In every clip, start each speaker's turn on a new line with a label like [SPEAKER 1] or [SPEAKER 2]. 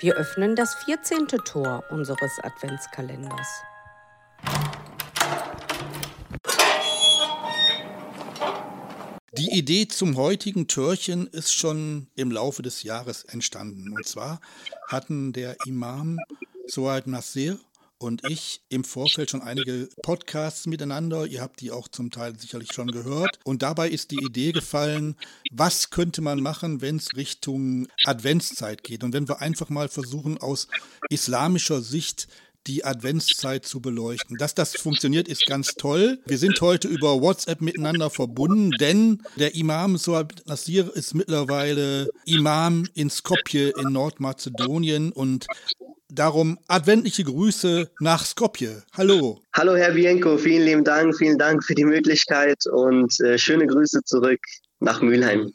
[SPEAKER 1] Wir öffnen das 14. Tor unseres Adventskalenders.
[SPEAKER 2] Die Idee zum heutigen Türchen ist schon im Laufe des Jahres entstanden. Und zwar hatten der Imam Suad Nasir und ich im Vorfeld schon einige Podcasts miteinander. Ihr habt die auch zum Teil sicherlich schon gehört. Und dabei ist die Idee gefallen, was könnte man machen, wenn es Richtung Adventszeit geht. Und wenn wir einfach mal versuchen, aus islamischer Sicht die Adventszeit zu beleuchten. Dass das funktioniert, ist ganz toll. Wir sind heute über WhatsApp miteinander verbunden, denn der Imam Soab Nasir ist mittlerweile Imam in Skopje in Nordmazedonien und Darum adventliche Grüße nach Skopje. Hallo.
[SPEAKER 3] Hallo, Herr Bienko. Vielen lieben Dank. Vielen Dank für die Möglichkeit und äh, schöne Grüße zurück nach Mülheim.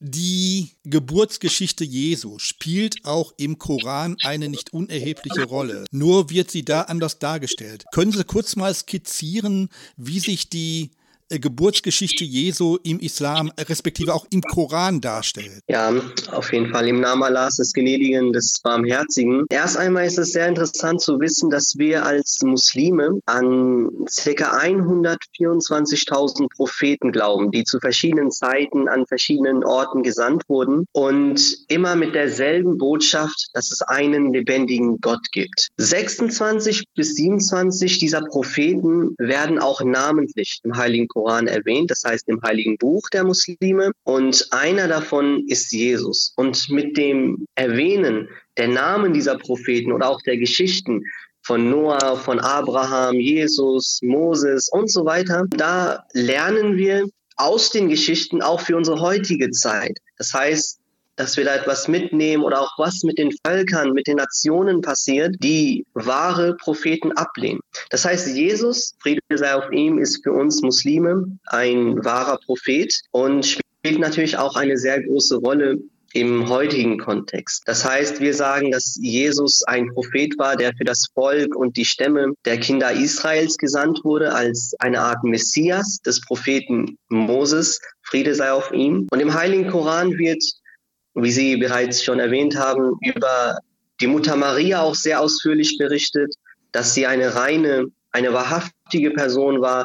[SPEAKER 2] Die Geburtsgeschichte Jesu spielt auch im Koran eine nicht unerhebliche Rolle. Nur wird sie da anders dargestellt. Können Sie kurz mal skizzieren, wie sich die Geburtsgeschichte Jesu im Islam, respektive auch im Koran darstellt.
[SPEAKER 3] Ja, auf jeden Fall. Im Namen Allahs des Gnädigen, des Barmherzigen. Erst einmal ist es sehr interessant zu wissen, dass wir als Muslime an ca. 124.000 Propheten glauben, die zu verschiedenen Zeiten an verschiedenen Orten gesandt wurden und immer mit derselben Botschaft, dass es einen lebendigen Gott gibt. 26 bis 27 dieser Propheten werden auch namentlich im Heiligen Koran Koran erwähnt, das heißt im Heiligen Buch der Muslime. Und einer davon ist Jesus. Und mit dem Erwähnen der Namen dieser Propheten oder auch der Geschichten von Noah, von Abraham, Jesus, Moses und so weiter, da lernen wir aus den Geschichten auch für unsere heutige Zeit. Das heißt, dass wir da etwas mitnehmen oder auch was mit den Völkern, mit den Nationen passiert, die wahre Propheten ablehnen. Das heißt, Jesus, Friede sei auf ihm, ist für uns Muslime ein wahrer Prophet und spielt natürlich auch eine sehr große Rolle im heutigen Kontext. Das heißt, wir sagen, dass Jesus ein Prophet war, der für das Volk und die Stämme der Kinder Israels gesandt wurde, als eine Art Messias des Propheten Moses. Friede sei auf ihm. Und im Heiligen Koran wird wie Sie bereits schon erwähnt haben, über die Mutter Maria auch sehr ausführlich berichtet, dass sie eine reine, eine wahrhaftige Person war.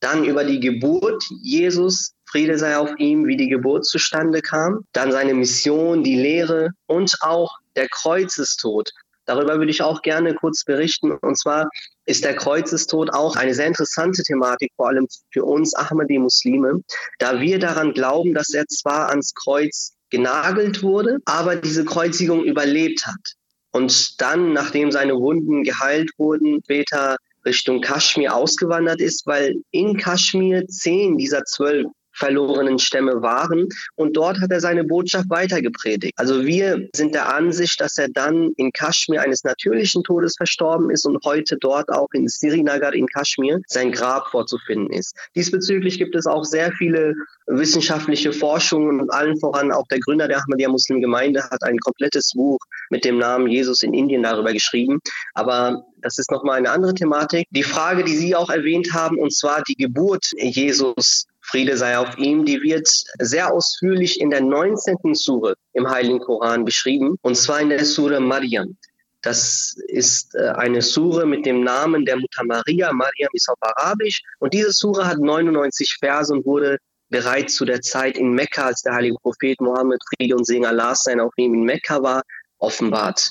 [SPEAKER 3] Dann über die Geburt Jesus, Friede sei auf ihm, wie die Geburt zustande kam. Dann seine Mission, die Lehre und auch der Kreuzestod. Darüber würde ich auch gerne kurz berichten. Und zwar ist der Kreuzestod auch eine sehr interessante Thematik, vor allem für uns Ahmadi-Muslime, da wir daran glauben, dass er zwar ans Kreuz genagelt wurde, aber diese Kreuzigung überlebt hat. Und dann, nachdem seine Wunden geheilt wurden, später Richtung Kaschmir ausgewandert ist, weil in Kaschmir zehn dieser zwölf verlorenen Stämme waren. Und dort hat er seine Botschaft weitergepredigt. Also wir sind der Ansicht, dass er dann in Kaschmir eines natürlichen Todes verstorben ist und heute dort auch in Srinagar in Kaschmir sein Grab vorzufinden ist. Diesbezüglich gibt es auch sehr viele wissenschaftliche Forschungen und allen voran auch der Gründer der Ahmadiyya Muslim Gemeinde hat ein komplettes Buch mit dem Namen Jesus in Indien darüber geschrieben. Aber das ist nochmal eine andere Thematik. Die Frage, die Sie auch erwähnt haben, und zwar die Geburt Jesus Friede sei auf ihm, die wird sehr ausführlich in der 19. Sure im Heiligen Koran beschrieben, und zwar in der Sure Maryam. Das ist äh, eine Sure mit dem Namen der Mutter Maria. Maryam ist auf Arabisch. Und diese Sure hat 99 Verse und wurde bereits zu der Zeit in Mekka, als der heilige Prophet Mohammed Friede und Segen Allah sein auf ihm in Mekka war, offenbart.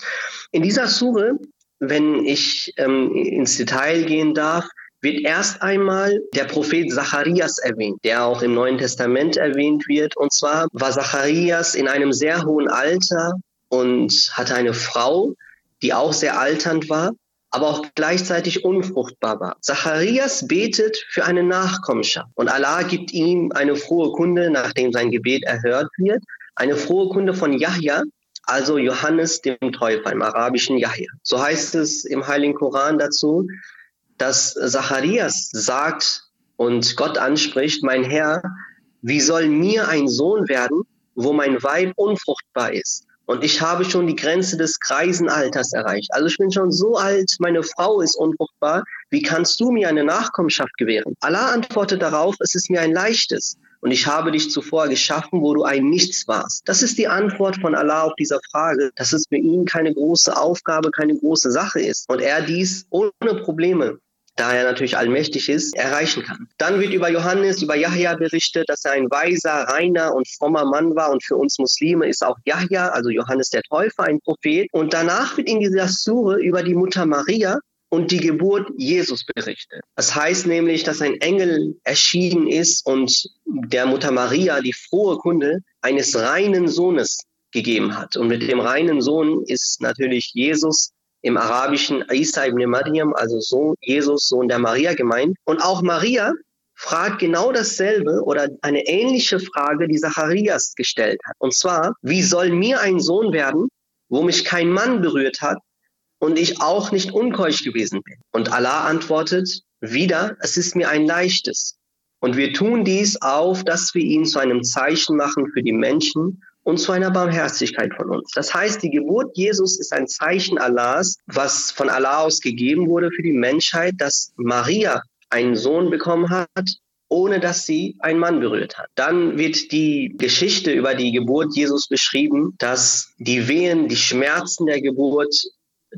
[SPEAKER 3] In dieser Sure, wenn ich ähm, ins Detail gehen darf, wird erst einmal der Prophet Zacharias erwähnt, der auch im Neuen Testament erwähnt wird. Und zwar war Zacharias in einem sehr hohen Alter und hatte eine Frau, die auch sehr alternd war, aber auch gleichzeitig unfruchtbar war. Zacharias betet für eine Nachkommenschaft und Allah gibt ihm eine frohe Kunde, nachdem sein Gebet erhört wird, eine frohe Kunde von Yahya, also Johannes dem Täufer, im arabischen Yahya. So heißt es im Heiligen Koran dazu, dass Zacharias sagt und Gott anspricht, mein Herr, wie soll mir ein Sohn werden, wo mein Weib unfruchtbar ist? Und ich habe schon die Grenze des Kreisenalters erreicht. Also ich bin schon so alt, meine Frau ist unfruchtbar. Wie kannst du mir eine Nachkommenschaft gewähren? Allah antwortet darauf, es ist mir ein leichtes. und ich habe dich zuvor geschaffen, wo du ein Nichts warst. Das ist die Antwort von Allah auf dieser Frage, dass es für ihn keine große Aufgabe, keine große Sache ist und er dies ohne Probleme da er natürlich allmächtig ist, erreichen kann. Dann wird über Johannes, über Yahya berichtet, dass er ein weiser, reiner und frommer Mann war. Und für uns Muslime ist auch Yahya, also Johannes der Täufer, ein Prophet. Und danach wird in dieser Sure über die Mutter Maria und die Geburt Jesus berichtet. Das heißt nämlich, dass ein Engel erschienen ist und der Mutter Maria die frohe Kunde eines reinen Sohnes gegeben hat. Und mit dem reinen Sohn ist natürlich Jesus im Arabischen Isa ibn Maryam, also Sohn Jesus, Sohn der Maria gemeint. Und auch Maria fragt genau dasselbe oder eine ähnliche Frage, die Zacharias gestellt hat. Und zwar, wie soll mir ein Sohn werden, wo mich kein Mann berührt hat und ich auch nicht unkeusch gewesen bin? Und Allah antwortet wieder, es ist mir ein leichtes. Und wir tun dies auf, dass wir ihn zu einem Zeichen machen für die Menschen und zu einer Barmherzigkeit von uns. Das heißt, die Geburt Jesus ist ein Zeichen Allahs, was von Allah aus gegeben wurde für die Menschheit, dass Maria einen Sohn bekommen hat, ohne dass sie einen Mann berührt hat. Dann wird die Geschichte über die Geburt Jesus beschrieben, dass die Wehen, die Schmerzen der Geburt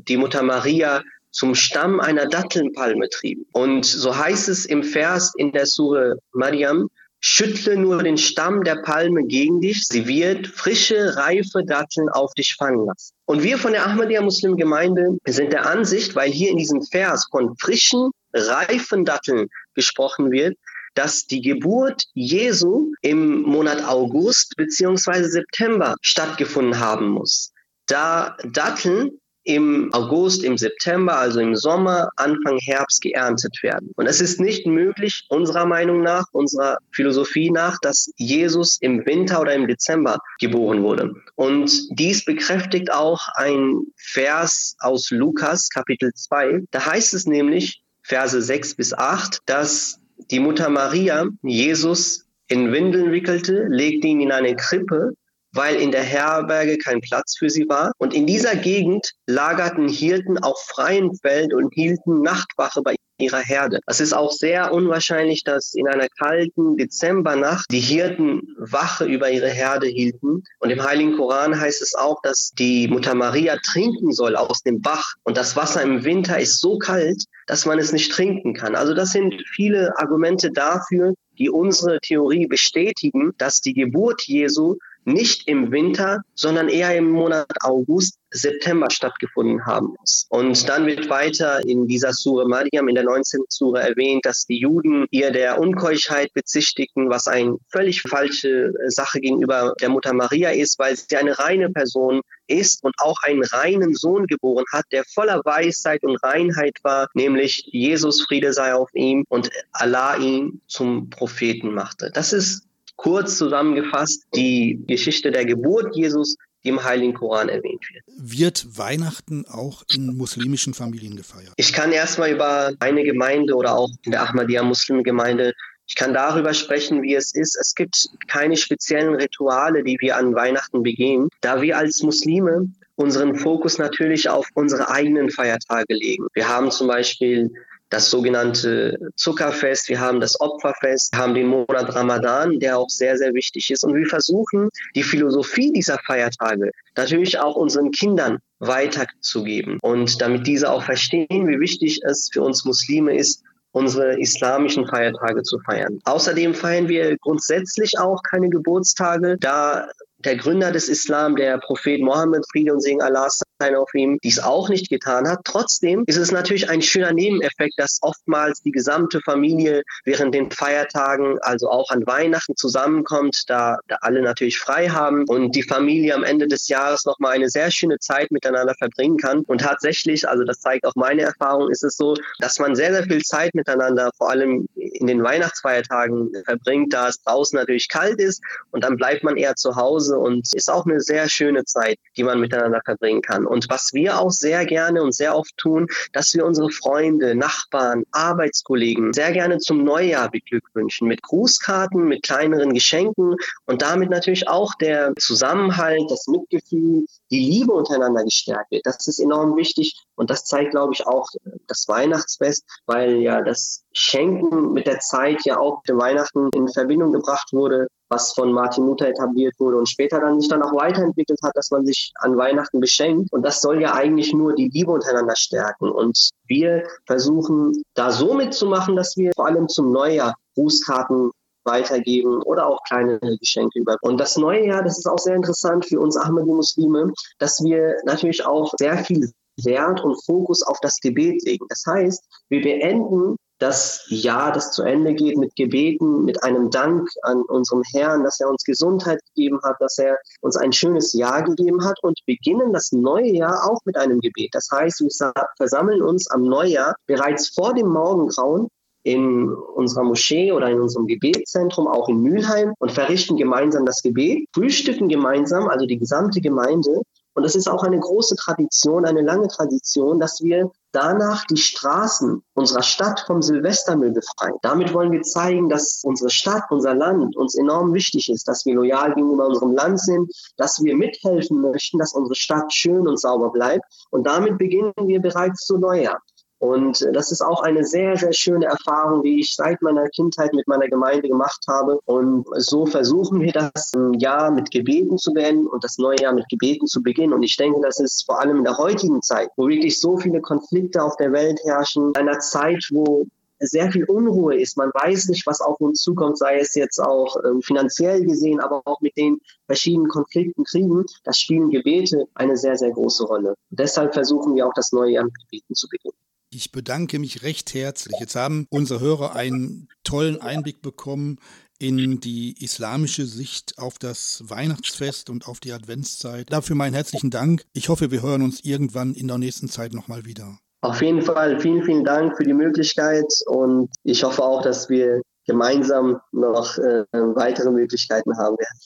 [SPEAKER 3] die Mutter Maria zum Stamm einer Dattelnpalme trieben. Und so heißt es im Vers in der Sure Mariam, Schüttle nur den Stamm der Palme gegen dich, sie wird frische, reife Datteln auf dich fallen lassen. Und wir von der Ahmadiyya Muslim Gemeinde sind der Ansicht, weil hier in diesem Vers von frischen, reifen Datteln gesprochen wird, dass die Geburt Jesu im Monat August beziehungsweise September stattgefunden haben muss. Da Datteln im August, im September, also im Sommer, Anfang Herbst geerntet werden. Und es ist nicht möglich, unserer Meinung nach, unserer Philosophie nach, dass Jesus im Winter oder im Dezember geboren wurde. Und dies bekräftigt auch ein Vers aus Lukas, Kapitel 2. Da heißt es nämlich, Verse 6 bis 8, dass die Mutter Maria Jesus in Windeln wickelte, legte ihn in eine Krippe weil in der Herberge kein Platz für sie war. Und in dieser Gegend lagerten Hirten auf freiem Feld und hielten Nachtwache bei ihrer Herde. Es ist auch sehr unwahrscheinlich, dass in einer kalten Dezembernacht die Hirten Wache über ihre Herde hielten. Und im Heiligen Koran heißt es auch, dass die Mutter Maria trinken soll aus dem Bach. Und das Wasser im Winter ist so kalt, dass man es nicht trinken kann. Also das sind viele Argumente dafür, die unsere Theorie bestätigen, dass die Geburt Jesu nicht im Winter, sondern eher im Monat August, September stattgefunden haben muss. Und dann wird weiter in dieser Sure Mariam, in der 19. Sure erwähnt, dass die Juden ihr der Unkeuschheit bezichtigten, was eine völlig falsche Sache gegenüber der Mutter Maria ist, weil sie eine reine Person ist und auch einen reinen Sohn geboren hat, der voller Weisheit und Reinheit war, nämlich Jesus Friede sei auf ihm und Allah ihn zum Propheten machte. Das ist kurz zusammengefasst die Geschichte der Geburt Jesus, die im Heiligen Koran erwähnt wird.
[SPEAKER 2] Wird Weihnachten auch in muslimischen Familien gefeiert?
[SPEAKER 3] Ich kann erstmal über eine Gemeinde oder auch in der Ahmadiyya Muslimgemeinde ich kann darüber sprechen, wie es ist. Es gibt keine speziellen Rituale, die wir an Weihnachten begehen, da wir als Muslime unseren Fokus natürlich auf unsere eigenen Feiertage legen. Wir haben zum Beispiel das sogenannte Zuckerfest, wir haben das Opferfest, wir haben den Monat Ramadan, der auch sehr, sehr wichtig ist. Und wir versuchen, die Philosophie dieser Feiertage natürlich auch unseren Kindern weiterzugeben. Und damit diese auch verstehen, wie wichtig es für uns Muslime ist, unsere islamischen Feiertage zu feiern. Außerdem feiern wir grundsätzlich auch keine Geburtstage, da der Gründer des Islam, der Prophet Mohammed, Friede und Segen Allah sein auf ihm, dies auch nicht getan hat. Trotzdem ist es natürlich ein schöner Nebeneffekt, dass oftmals die gesamte Familie während den Feiertagen, also auch an Weihnachten zusammenkommt, da, da alle natürlich frei haben und die Familie am Ende des Jahres nochmal eine sehr schöne Zeit miteinander verbringen kann. Und tatsächlich, also das zeigt auch meine Erfahrung, ist es so, dass man sehr, sehr viel Zeit miteinander, vor allem in den Weihnachtsfeiertagen verbringt, da es draußen natürlich kalt ist und dann bleibt man eher zu Hause und ist auch eine sehr schöne Zeit, die man miteinander verbringen kann. Und was wir auch sehr gerne und sehr oft tun, dass wir unsere Freunde, Nachbarn, Arbeitskollegen sehr gerne zum Neujahr beglückwünschen mit Grußkarten, mit kleineren Geschenken und damit natürlich auch der Zusammenhalt, das Mitgefühl, die Liebe untereinander gestärkt wird. Das ist enorm wichtig Und das zeigt, glaube ich, auch das Weihnachtsfest, weil ja das Schenken mit der Zeit ja auch mit Weihnachten in Verbindung gebracht wurde, was von Martin Luther etabliert wurde und später dann sich dann auch weiterentwickelt hat, dass man sich an Weihnachten beschenkt. Und das soll ja eigentlich nur die Liebe untereinander stärken. Und wir versuchen da so mitzumachen, dass wir vor allem zum Neujahr Grußkarten weitergeben oder auch kleine Geschenke über. Und das neue Jahr, das ist auch sehr interessant für uns Ahmadi-Muslime, dass wir natürlich auch sehr viel Wert und Fokus auf das Gebet legen. Das heißt, wir beenden das Jahr, das zu Ende geht, mit Gebeten, mit einem Dank an unserem Herrn, dass er uns Gesundheit gegeben hat, dass er uns ein schönes Jahr gegeben hat und beginnen das neue Jahr auch mit einem Gebet. Das heißt, wir versammeln uns am Neujahr bereits vor dem Morgengrauen in unserer Moschee oder in unserem Gebetszentrum, auch in Mülheim, und verrichten gemeinsam das Gebet, frühstücken gemeinsam, also die gesamte Gemeinde. Und es ist auch eine große Tradition, eine lange Tradition, dass wir danach die Straßen unserer Stadt vom Silvestermüll befreien. Damit wollen wir zeigen, dass unsere Stadt, unser Land uns enorm wichtig ist, dass wir loyal gegenüber unserem Land sind, dass wir mithelfen möchten, dass unsere Stadt schön und sauber bleibt. Und damit beginnen wir bereits zu Neujahr. Und äh, das ist auch eine sehr, sehr schöne Erfahrung, die ich seit meiner Kindheit mit meiner Gemeinde gemacht habe. Und so versuchen wir das Jahr mit Gebeten zu beenden und das neue Jahr mit Gebeten zu beginnen. Und ich denke, das ist vor allem in der heutigen Zeit, wo wirklich so viele Konflikte auf der Welt herrschen, einer Zeit, wo sehr viel Unruhe ist. Man weiß nicht, was auf uns zukommt, sei es jetzt auch ähm, finanziell gesehen, aber auch mit den verschiedenen Konflikten, Kriegen. Da spielen Gebete eine sehr, sehr große Rolle. Und deshalb versuchen wir auch das neue Jahr mit Gebeten zu beginnen.
[SPEAKER 2] Ich bedanke mich recht herzlich. Jetzt haben unsere Hörer einen tollen Einblick bekommen in die islamische Sicht auf das Weihnachtsfest und auf die Adventszeit. Dafür meinen herzlichen Dank. Ich hoffe, wir hören uns irgendwann in der nächsten Zeit nochmal wieder.
[SPEAKER 3] Auf jeden Fall vielen, vielen Dank für die Möglichkeit und ich hoffe auch, dass wir gemeinsam noch äh, weitere Möglichkeiten haben werden.